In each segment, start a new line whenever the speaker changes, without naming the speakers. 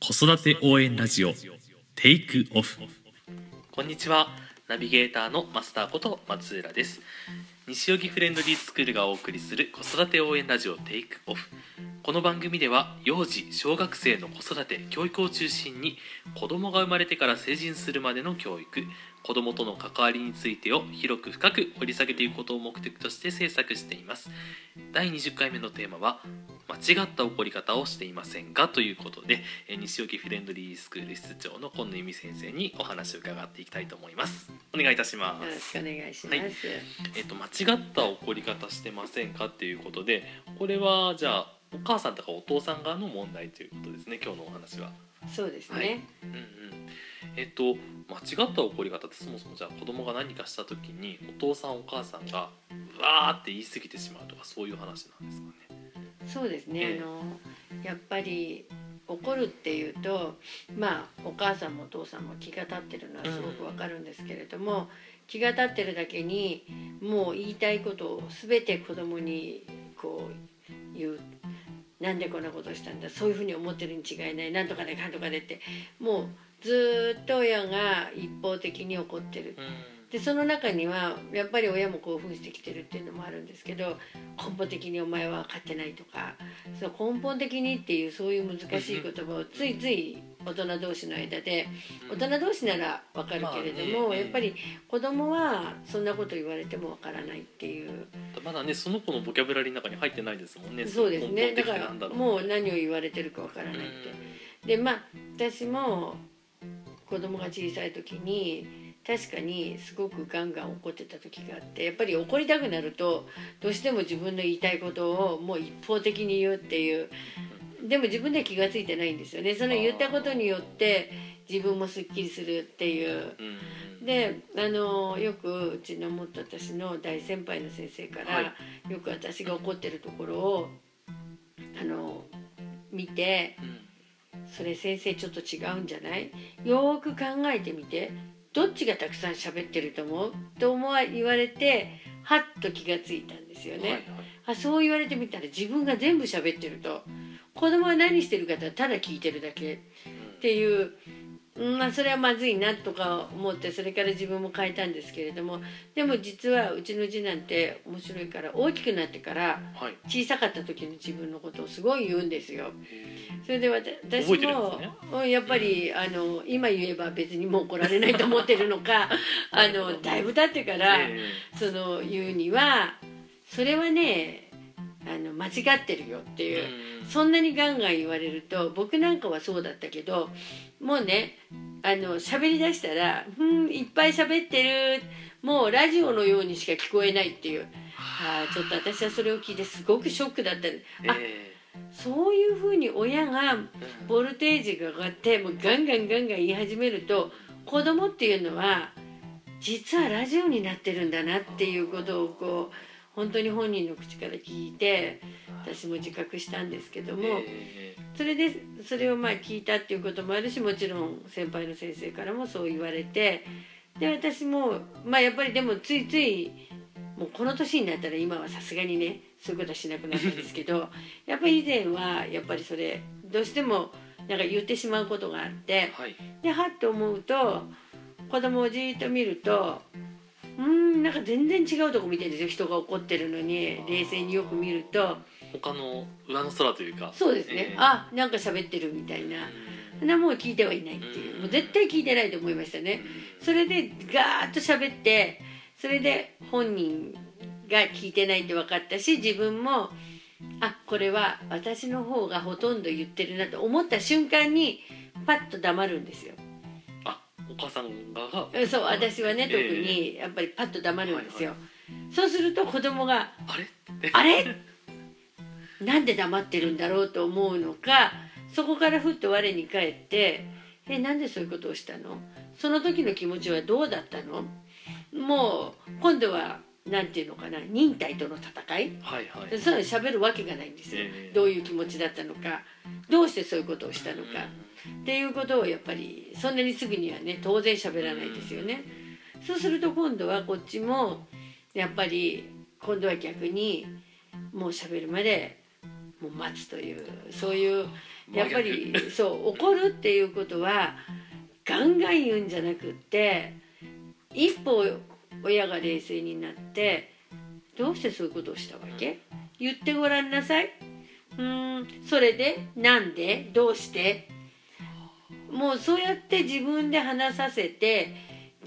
子育て応援ラジオテイクオフ
こんにちは。ナビゲーターのマスターこと松浦です。西荻フレンドリースクールがお送りする子育て応援ラジオテイクオフこの番組では幼児小学生の子育て教育を中心に子供が生まれてから成人するまでの教育子供との関わりについてを広く深く掘り下げていくことを目的として制作しています第20回目のテーマは間違った怒り方をしていませんかということでえー西荻フレンドリースクール室長の今野由美先生にお話を伺っていきたいと思いますお願いいたしま
よろ
す
しくお願いします。
はいえっと間違った怒り方してませんかっていうことでこれはじゃあお母さんとかお父さん側の問題ということですね今日のお話は。
そうですね。
はいうんうん、えっと間違った怒り方ってそもそもじゃあ子供が何かした時にお父さんお母さんがうわーって言い過ぎてしまうとかそういう話なんですかね。
そうですね。
ええ
あのやっぱり怒るっていうと、まあお母さんもお父さんも気が立ってるのはすごくわかるんですけれども、気が立ってるだけにもう言いたいことをすべて子供にこう言う。なんでこんなことしたんだそういうふうに思ってるに違いないなんとかでかんとかでってもうずーっと親が一方的に怒ってる。でその中にはやっぱり親も興奮してきてるっていうのもあるんですけど根本的にお前は勝ってないとかその根本的にっていうそういう難しい言葉をついつい大人同士の間で大人同士ならわかるけれども、やっぱり子供はそんなこと言われてもわからないっていう。
まだねその子のボキャブラリーの中に入ってないですもんね。
そうですね。
根
だからもう何を言われてるかわからないって。でまあ私も子供が小さい時に確かにすごくガンガン怒ってた時があってやっぱり怒りたくなるとどうしても自分の言いたいことをもう一方的に言うっていう。でも自分では気が付いてないんですよね。その言ったことによって自分もすっきりするっていう。であのよくうちの元私の大先輩の先生から、
はい。
よく私が怒ってるところをあの見て
うん
それ先生ちょっと違うんじゃない？よーく考えてみて。どっちがたくさん喋ってると思う？と思わ言われてはっと気がついたんですよね、
はいはい。
あそう言われてみたら自分が全部喋ってると子供は何してるかただ聞いてるだけっていう、うんまあそれはまずいなとか思ってそれから自分も変えたんですけれどもでも実はうちの次男って面白いから大きくなってから
はい。
小さかった時の自分のことをすごい言うんですよ。それで私もやっぱりあの今言えば別にもう怒られないと思ってるのか あのだいぶ経ってから、
え。
その言うにはそれはねあの間違ってるよって
え
いう。
うん。
そんなにガンガン言われると僕なんかはそうだったけどもうねあの喋りだしたら「うんいっぱい喋ってるもうラジオのようにしか聞こえない」っていう。あーちょっと私はそれを聞いてすごくショックだったあ
え
そういうふうに親がボルテージが上がってもうガンガンガンガン言い始めると子供っていうのは実はラジオになってるんだなっていうことをこう本当に本人の口から聞いて私も自覚したんですけども。
え
それでそれをまあ聞いたっていうこともあるしもちろん先輩の先生からもそう言われてで私もまあやっぱりでもついついもうこの年になったら今はさすがにねそういうことはしなくなったんですけど やっぱり以前はやっぱりそれどうしてもなんか言ってしまうことがあって
はい
ではっと思うと子供をじーっと見るとうーんなんか全然違うとこ見てるんですよ人が怒ってるのに冷静によく見ると。
他の上の空というか。
そうですね、
ええ
あなんか喋ってるみたいな。なもう聞いてはいないっていう。もう絶対聞いてないと思いましたね。それでガーッと喋ってそれで本人が聞いてないって分かったし自分もあこれは私の方がほとんど言ってるなと思った瞬間にパッと黙るんですよ
母さん側が
えそう私はね特
え。え
にやっぱりパッと黙るんですよ、そうすると子供が
あれ？
あれ？なんで黙ってるんだろうと思うのかそこからふっと我に返って「えなんでそういうことをしたの？その時の気持ちはどうだったの?」もう今度はなんていうのかな忍耐との戦い？
はいはい。
そういうの喋るわけがないんですよ、
ええ。
どういう気持ちだったのかどうしてそういうことをしたのか、っていうことをやっぱりそんなにすぐにはね当然喋らないですよね。そうすると今度はこっちもやっぱり今度は逆にもう喋るまでもう待つというそういうやっぱりそう怒るっていうことはガンガン言うんじゃなくって一歩親が冷静になってどうしてそういうことをしたわけ？言ってごらんなさい。うーんそれでなんで？どうして？もうそうやって自分で話させて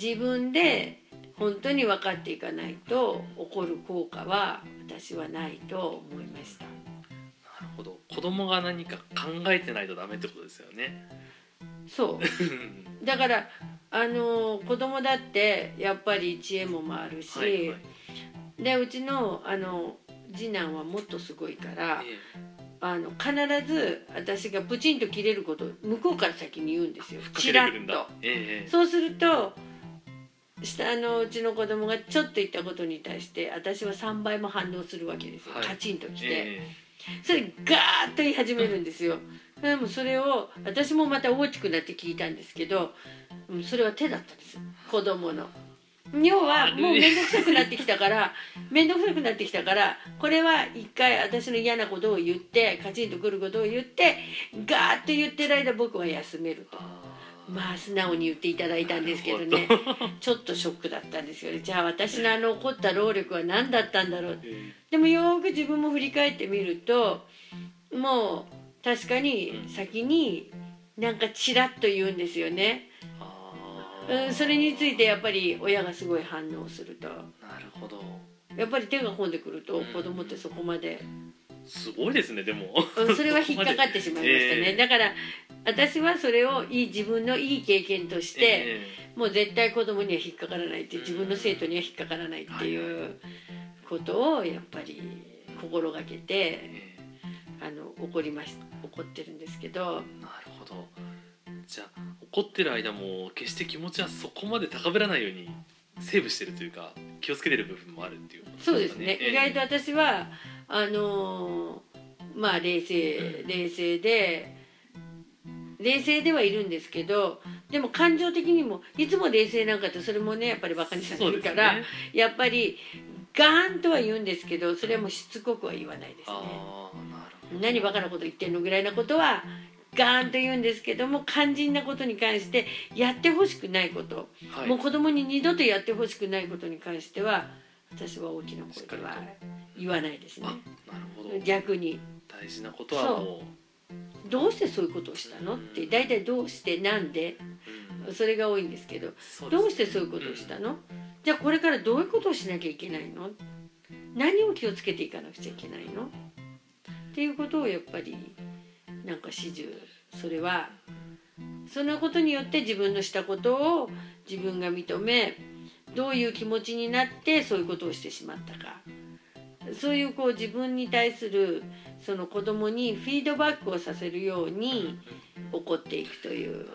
自分で本当に分かっていかないと怒る効果は私はないと思いました。
なるほど。子供が何か考えてないとダメってことですよね。
そう。だからあの子供だってやっぱり知恵も回るし、
はいはい。
でうちのあの次男はもっとすごいから
え
あの必ず私がプチンと切れることを向こうから先に言うんですよ。チラッと。
ええ
そうすると下のうちの子供がちょっと言ったことに対して私は3倍も反応するわけですよ、
はい。
カチンときて、
え。
それガーッと言い始めるんですよ。でもそれを私もまた大きくなって聞いたんですけどうんそれは手だったんです。子供の要はもう面倒くさくなってきたから面倒くさくなってきたからこれは一回私の嫌なことを言ってカチンとくることを言ってガーッと言ってる間僕は休める。とまあ素直に言っていただいたんですけどね。ちょっとショックだったんですよね。じゃあ私のあの怒った労力は何だったんだろう。
え
でもよーく自分も振り返ってみるともう確かに先になんかチラッと言うんですよね、うん、それについてやっぱり親がすごい反応すると。
なるほど。
やっぱり手が込んでくると子供ってそこまで、
すごいですねでも。
うん、それは引っかかってしまいましたね、
ええ
だから私はそれをいい自分のいい経験として、
え
もう絶対子供には引っかからないって自分の生徒には引っかからないっていうことをやっぱり心がけて
ええ
あの怒りまし怒ってるんですけど。
えなるほどじゃあ怒ってる間も決して気持ちはそこまで高ぶらないようにセーブしてるというか気をつけてる部分もあるっていう。こと
そうですね、
ええ
意外と私はあのーまあ冷静冷静で冷静ではいるんですけどでも感情的にもいつも冷静なんかってそれもねやっぱりバカにされるから、
ね。
やっぱりガーンとは言うんですけどそれはもうしつこくは言わないですね。
ああなるほど。
何バカなこと言ってんのぐらいなことはガーンと言うんですけども肝心なことに関してやってほしくないこと、
はい。
もう子供に二度とやってほしくないことに関しては私は大きな声では言わないですね。
あなるほど。
逆に。
大事なことはも
どうしてそういうことをしたの？って大体どうしてなんで？それが多いんですけどどうしてそういうことをしたの？じゃあこれからどういうことをしなきゃいけないの？何を気をつけていかなくちゃいけないの？っていうことをやっぱりなんか始終。それはそのことによって自分のしたことを自分が認めどういう気持ちになってそういうことをしてしまったか。そういうこう自分に対するその子供にフィードバックをさせるように怒っていくという。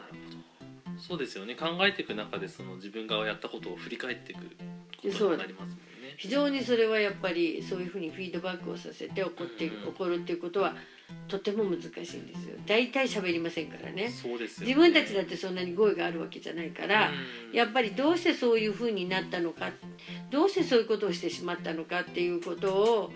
そうですよね。考えていく中でその自分がやったことを振り返っていくことになりますもんね。
非常にそれはやっぱりそういうふうにフィードバックをさせて怒って
うん。
怒るっていうことはとても難しいんですよ。大体喋りませんからね。
そうですよね。
自分たちだってそんなに語彙があるわけじゃないから
うん。
やっぱりどうしてそういうふうになったのかどうしてそういうことをしてしまったのかっていうことを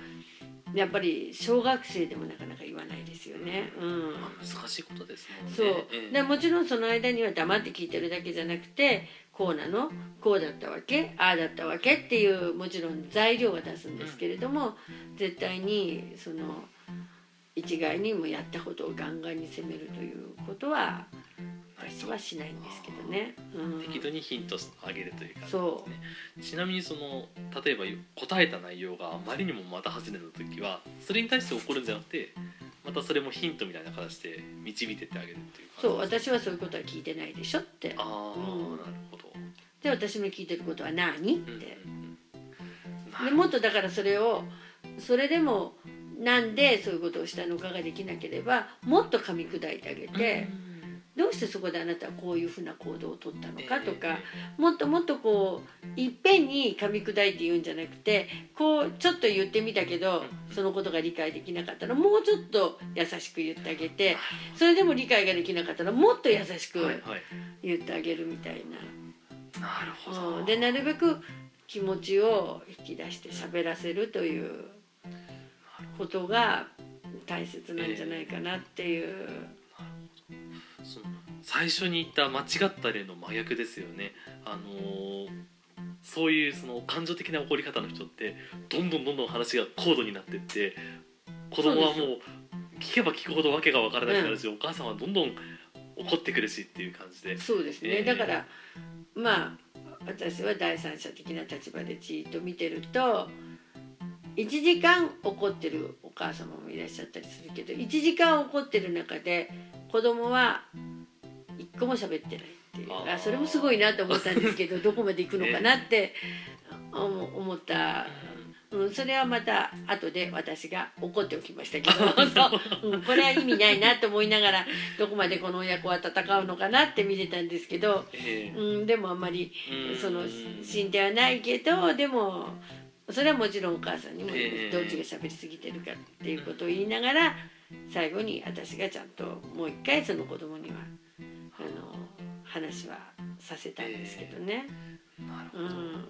やっぱり小学生でもなかなか言わないですよね。うん。
まあ難しいことですもんね。
そう。
ええ。
でもちろんその間には黙って聞いてるだけじゃなくてこうなの？こうだったわけ？ああだったわけ？っていうもちろん材料は出すんですけれども、絶対にその一概にもやったことをガンガンに責めるということは私はしないんですけどね。うん、
適度にヒントあげるという感じ
そ
ですねちなみにその例えば答えた内容があまりにもまた外れた時はそれに対して怒るんじゃなくてまたそれもヒントみたいな形で導いてってあげるっていう
そう私はそういうことは聞いてないでしょって。
ああ、
うん。
なるほど、
で私の聞いてることは何って、
うんうんうん。
でもっとだからそれをそれでもなんでそういうことをしたのかができなければもっと噛み砕いてあげて、どうしてそこであなたはこういうふうな行動をとったのかとか、もっともっとこういっぺんに噛み砕いて言うんじゃなくてこうちょっと言ってみたけどそのことが理解できなかったらもうちょっと優しく言ってあげてそれでも理解ができなかったらもっと優しく
はいはい。
言ってあげるみたいな。
なるほど、
う。んでなるべく気持ちを引き出して喋らせるということが大切なんじゃないかなっていう、
その最初に言った間違った例の真逆ですよね。あのーそういうその感情的な怒り方の人ってどんどんどんどん話が高度になってって子供はもう聞けば聞くほど訳が分からなくなるし、お母さんはどんどん怒ってくるしっていう感じで。
そうですね、
ええ
だからまあ私は第三者的な立場でじっと見てると1時間怒ってるお母様もいらっしゃったりするけど1時間怒ってる中で子供は一個も喋ってないっていう。
あ
それもすごいなと思ったんですけど どこまで行くのかなって思思った。うん、それはまた後で私が怒っておきましたけど。そう、うん、これは意味ないなと思いながらどこまでこの親子は戦うのかなって見てたんですけど、
ええ。
うん、でもあんまり
うん。
その進展はないけどでもそれはもちろんお母さんにも
ええ。
どっちが喋りすぎてるかっていうことを言いながら最後に私がちゃんともう一回その子供にはあの話はさせたんですけどね。う
なるほど、
ん。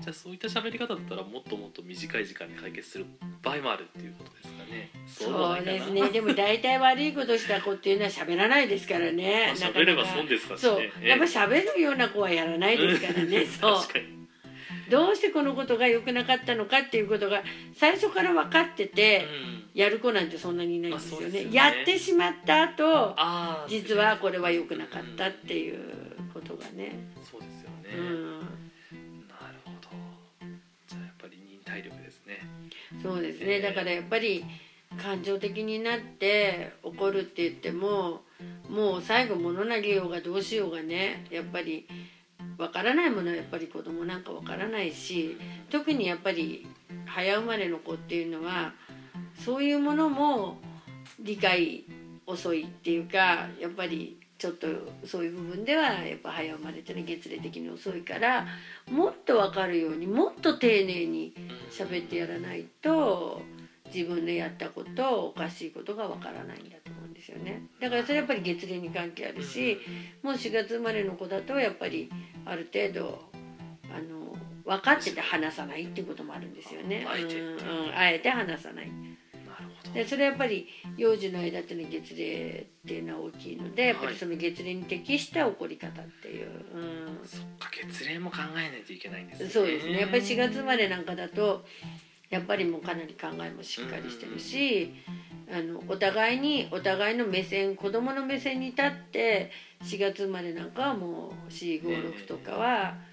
じゃあそういった喋り方だったらもっともっと短い時間に解決する場合もあるっていうことですかね。
そうですね。でも大体悪いことした子っていうのは喋らないですからね。
喋れば損ですから
そう。
ね
やっぱ喋るような子はやらないですからね。そう。
確かに
どうしてこのことが良くなかったのかっていうことが最初から分かっててやる子なんてそんなにいないんですよね,、やってしまった後実はこれは良くなかったっていうことがね、
そうですよね、
うん、
なるほど。じゃあやっぱり忍耐力ですね。
そうですね。だからやっぱり感情的になって怒るって言ってももう最後物投げようがどうしようがねやっぱりわからないものはやっぱり子供なんかわからないし特にやっぱり早生まれの子っていうのはそういうものも理解遅いっていうかやっぱりちょっとそういう部分ではやっぱ早生まれっていうのは月齢的に遅いからもっと分かるようにもっと丁寧に喋ってやらないと自分でやったことおかしいことがわからないんだと思うんですよね。だからそれやっぱり月齢に関係あるしもう4月生まれの子だとやっぱりある程度あの分かってて話さないっていうこともあるんですよね。
あえて。
うんうん。あえて話さない。
なるほど。
でそれはやっぱり幼児の間っていうのは月齢っていうのは大きいのでやっぱ
はい
りその月齢に適した起こり方っていう、うん、
そっか月齢も考えないといけないんですね。
そうですね。やっぱり4月生まれなんかだとやっぱりもうかなり考えもしっかりしてるしあのお互いにお互いの目線子供の目線に立って4月生まれなんかはもう456とかは。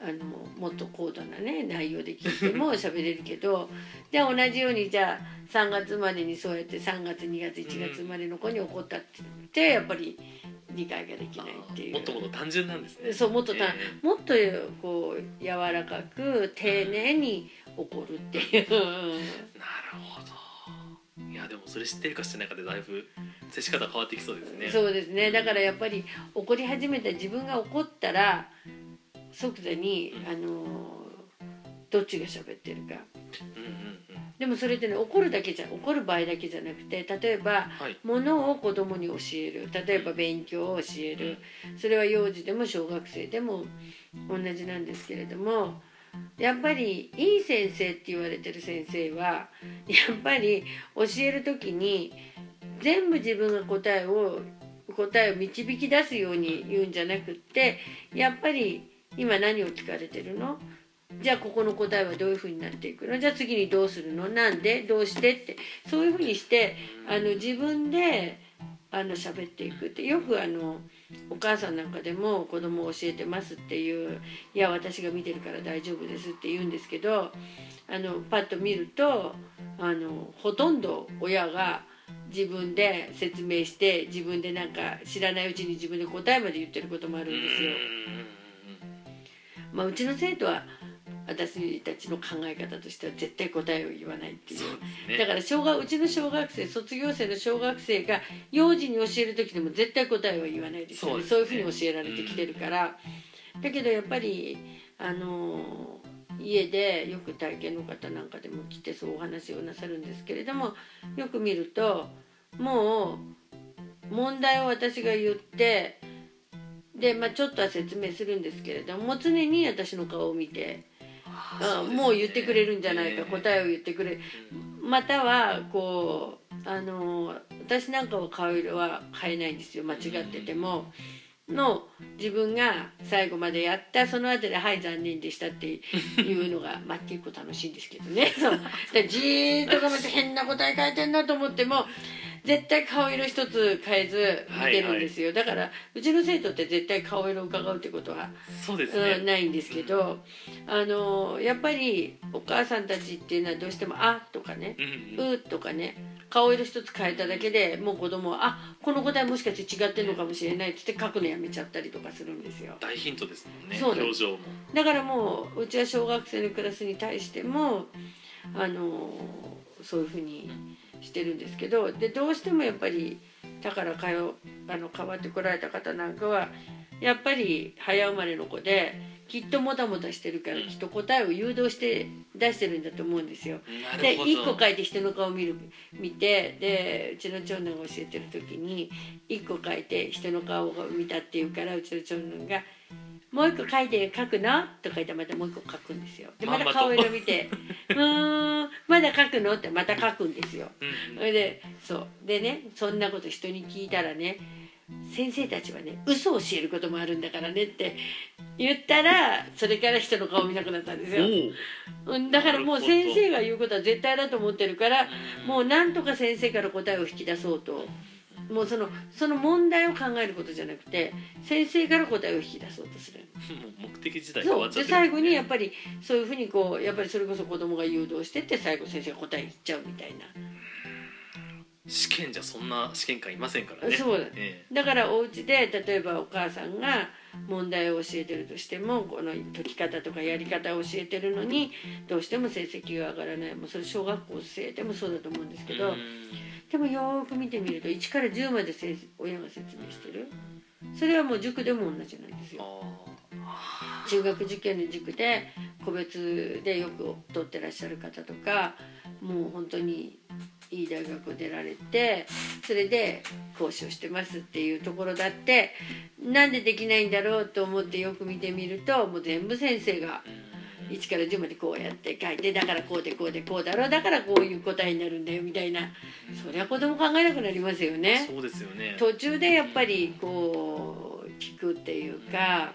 あのもっと高度なね内容で聞いても 喋れるけどじゃあ同じようにじゃあ3月生まれにそうやって3月2月1月生まれの子に怒ったって言ってやっぱり理解ができないっていう。
もっともっと単純なんですね。
そうもっとた、
え。
もっとこう柔らかく丁寧に怒るっていう、
えなるほど。いやでもそれ知ってるか知ってないかでだいぶ接し方変わってきそうですね。
そうですね。だからやっぱり怒り始めた自分が怒ったら即座にあのどっちが喋ってるか。
うんうんうん。
でもそれってね怒るだけじゃ怒る場合だけじゃなくて例えば
はい。
ものを子供に教える。例えば勉強を教える。それは幼児でも小学生でも同じなんですけれどもやっぱりいい先生って言われてる先生はやっぱり教える時に全部自分が答えを答えを導き出すように言うんじゃなくってやっぱり今何を聞かれてるの？じゃあここの答えはどういうふうになっていくの？じゃあ次にどうするの？なんで？どうしてってそういうふうにしてあの自分であの喋っていくって。よくあのお母さんなんかでも子供を教えてますっていういや私が見てるから大丈夫ですって言うんですけどあのパッと見るとあのほとんど親が自分で説明して自分でなんか知らないうちに自分で答えまで言ってることもあるんですよ。まあ、うちの生徒は私たちの考え方としては絶対答えを言わないっていう。
ね。
だから小学うちの小学生卒業生の小学生が幼児に教える時でも絶対答えは言わないですよね。そうう
そですね。
いうふうに教えられてきてるから、だけどやっぱりあの家でよく体験の方なんかでも来てそうお話をなさるんですけれどもよく見るともう問題を私が言ってで、まあ、ちょっとは説明するんですけれども常に私の顔を見てあもう言ってくれるんじゃないか、答えを言ってくれまたはこうあの私なんかは顔色は変えないんですよ。間違ってても。の自分が最後までやったその後で「はい残念でした」っていうのが まあ結構楽しいんですけどね。そう。でじーっと頑張って変な答え書いてんなと思っても絶対顔色一つ変えず見てるんですよ、だからうちの生徒って絶対顔色を伺うってことは
そうです
うん、
ね
ないんですけどあのやっぱりお母さんたちっていうのはどうしても「あ」とかね
うんうん
うとかね顔色一つ変えただけでもう子供はあこの答えもしかして違ってるのかもしれないっつって書くのやめちゃったりとかするんですよ。
大ヒントですもんね
そう
表情も。
だからもううちは小学生のクラスに対してもあのそういうふうにしてるんですけどでどうしてもやっぱりだからかよあの変わってこられた方なんかはやっぱり早生まれの子できっともたもたしてるからきっと答えを誘導して出してるんだと思うんですよ。で
なるほど
1個書いて人の顔を見る見てでうちの長男が教えてる時に1個書いて人の顔を見たっていうからうちの長男が「もう1個書いて書くの?」とか言ってまたもう1個書くんですよ。でまた顔色見て「うーんまだ書くの?」ってまた書くんですよ。
うん
それでそうでねそんなこと人に聞いたらね先生たちはね嘘を教えることもあるんだからねって言ったらそれから人の顔見なくなったんですよ。だからもう先生が言うことは絶対だと思ってるから
うん
もうなんとか先生から答えを引き出そうともうそのその問題を考えることじゃなくて先生から答えを引き出そうとする。
もう目的自体
う。で
わっちゃってる。
最後にやっぱりそういうふうにこうやっぱりそれこそ子供が誘導してって最後先生が答え言っちゃうみたいな。
試験じゃそんな試験官いませんからね。
そうだ
え
だからお家で例えばお母さんが問題を教えてるとしてもこの解き方とかやり方を教えてるのにどうしても成績が上がらない。もうそれ小学校生でもそうだと思うんです
え
けど、
うん
でもよーく見てみると1から10まで親が説明してる。それはもう塾でも同じなんですよ。
あ
中学受験の塾で個別でよく取ってらっしゃる方とかもう本当にいい大学を出られてそれで講師をしてますっていうところだってなんでできないんだろうと思ってよく見てみるともう全部先生が
ーうん
1から10までこうやって書いてだからこうでこうでこうだろう。だからこういう答えになるんだよみたいな。そりゃ子供考えなくなりますよね。
そうですよね。
途中でやっぱりこう聞くっていうか。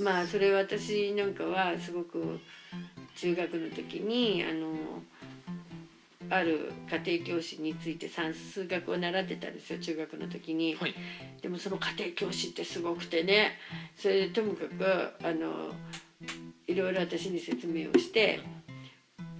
まあそれ私なんかはすごく中学の時にあのある家庭教師について算数学を習ってたんですよ中学の時に。
はい。
でもその家庭教師ってすごくてね。それでともかくあのいろいろ私に説明をして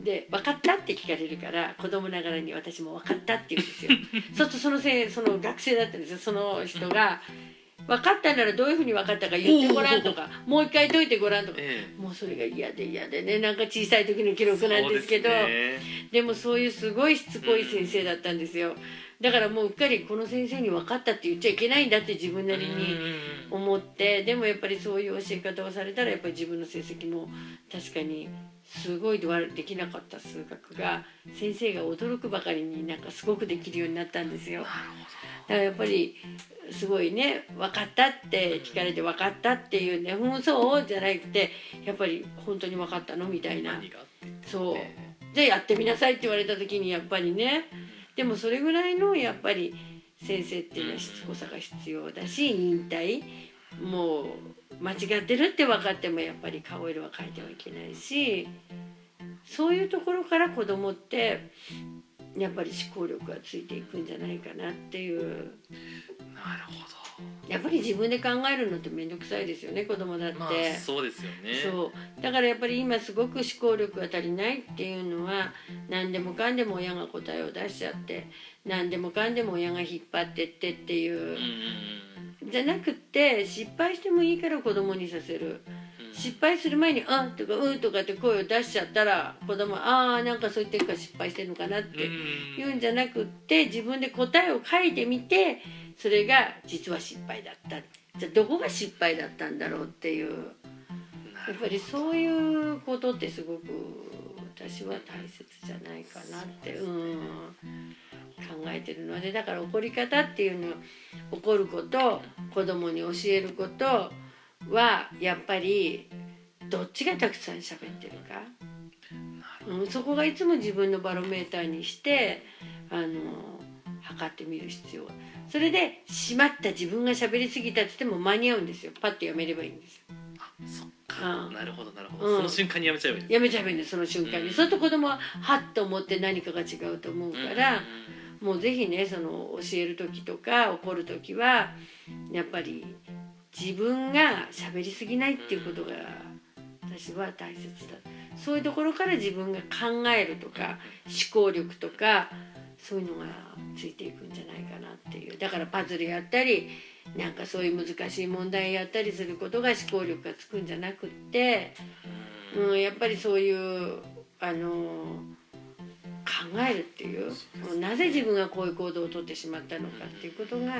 で「分かった?」って聞かれるから子供ながらに私も「分かった」って言うんですよ。そうするとそのせいその学生だったんですよその人が「分かったならどういうふうに分かったか言ってごらん」とか「もう一回解いてごらん」とか。
え
もうそれが嫌で嫌でねなんか小さい時の記録なんですけど
ですね
でもそういうすごいしつこい先生だったんですよだからもううっかりこの先生に分かったって言っちゃいけないんだって自分なりに
うん
思ってでもやっぱりそういう教え方をされたらやっぱり自分の成績も確かにすごいできなかった数学が先生が驚くばかりになんかすごくできるようになったんですよ。だからやっぱりすごいね「分かった」って聞かれて「分かった」っていうね「うんそう」じゃなくてやっぱり「本当に分かったの?」みたいなそう
ね
じゃあやってみなさいって言われた時にやっぱりねでもそれぐらいのやっぱり先生っていうのはしつこさが必要だし忍耐もう間違ってるって分かってもやっぱり顔色は変えてはいけないしそういうところから子供ってやっぱり思考力がついていくんじゃないかなっていう
なるほ
やっぱり自分で考えるのって面倒くさいですよね子供だって。
どまあそうですよね。
そう。だからやっぱり今すごく思考力が足りないっていうのは何でもかんでも親が答えを出しちゃって何でもかんでも親が引っ張ってってっていう。じゃなくって失敗してもいいから子供にさせる。
うん。
失敗する前に「あとか「うん」とかって声を出しちゃったら子供はああーなんかそう言ってるから失敗してるのかなって
うん。
言うんじゃなくって自分で答えを書いてみてそれが実は失敗だった。じゃあどこが失敗だったんだろうっていう。やっぱりそういうことってすごく私は大切じゃないかなって、うん、考えてるのでだから怒り方っていうのは怒ること子供に教えることはやっぱりどっちがたくさん喋ってるか、うん、そこがいつも自分のバロメーターにしてあの測ってみる必要がそれでしまった自分が喋りすぎたって言っても間に合うんですよ。パッとやめればいいんですよ。
あそっか。
うん。
なるほどなるほど、
うん。
その瞬間にやめちゃえばいい
やめちゃえばいいんですその瞬間に、
うん。
そうすると子供ははっと思って何かが違うと思うから、もうぜひねその教える時とか怒る時はやっぱり自分が喋りすぎないっていうことが私は大切だ。そういうところから自分が考えるとか思考力とかそういうのがついていくんじゃないかなっていう。だからパズルやったりなんかそういう難しい問題やったりすることが思考力がつくんじゃなくって、
うん。
うん、やっぱりそういうあの考えるっていうなぜ自分がこういう行動をとってしまったのかっていうことが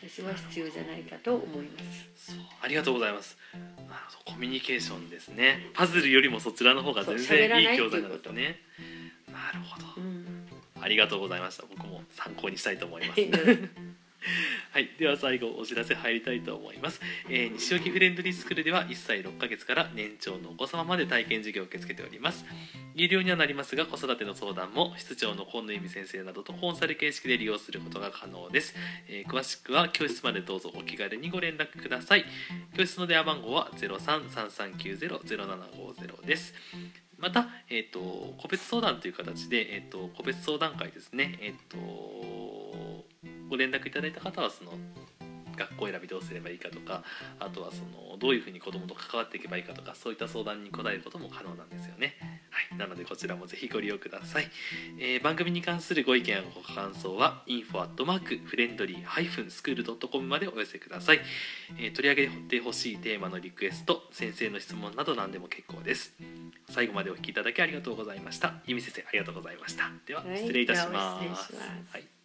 私は必要じゃないかと思います。
ありがとうございます。なるほどコミュニケーションですね。パズルよりもそちらの方が全然いい教材なんですね。なるほど。
うん
ありがとうございました。僕も参考にしたいと思います。
はい
はい、では最後お知らせ入りたいと思います、えー西沖フレンドリースクールでは1歳6ヶ月から年長のお子様まで体験授業を受け付けております。有料にはなりますが子育ての相談も室長の今野由美先生などとコンサル形式で利用することが可能です、えー詳しくは教室までどうぞお気軽にご連絡ください。教室の電話番号は0333900750ですまた、えー、と個別相談という形で、えー、と個別相談会ですね、えー、とご連絡いただいた方はその学校選びどうすればいいかとかあとはそのどういうふうに子どもと関わっていけばいいかとかそういった相談に答えることも可能なんですよね。はい、なのでこちらもぜひご利用ください。えー番組に関するご意見やご感想は info.friendly-school.com までお寄せください。えー取り上げてほしいテーマのリクエスト先生の質問など何でも結構です。最後までお聞きいただきありがとうございました。由美先生ありがとうございました。では
はい
失礼いたします。
失礼します
はい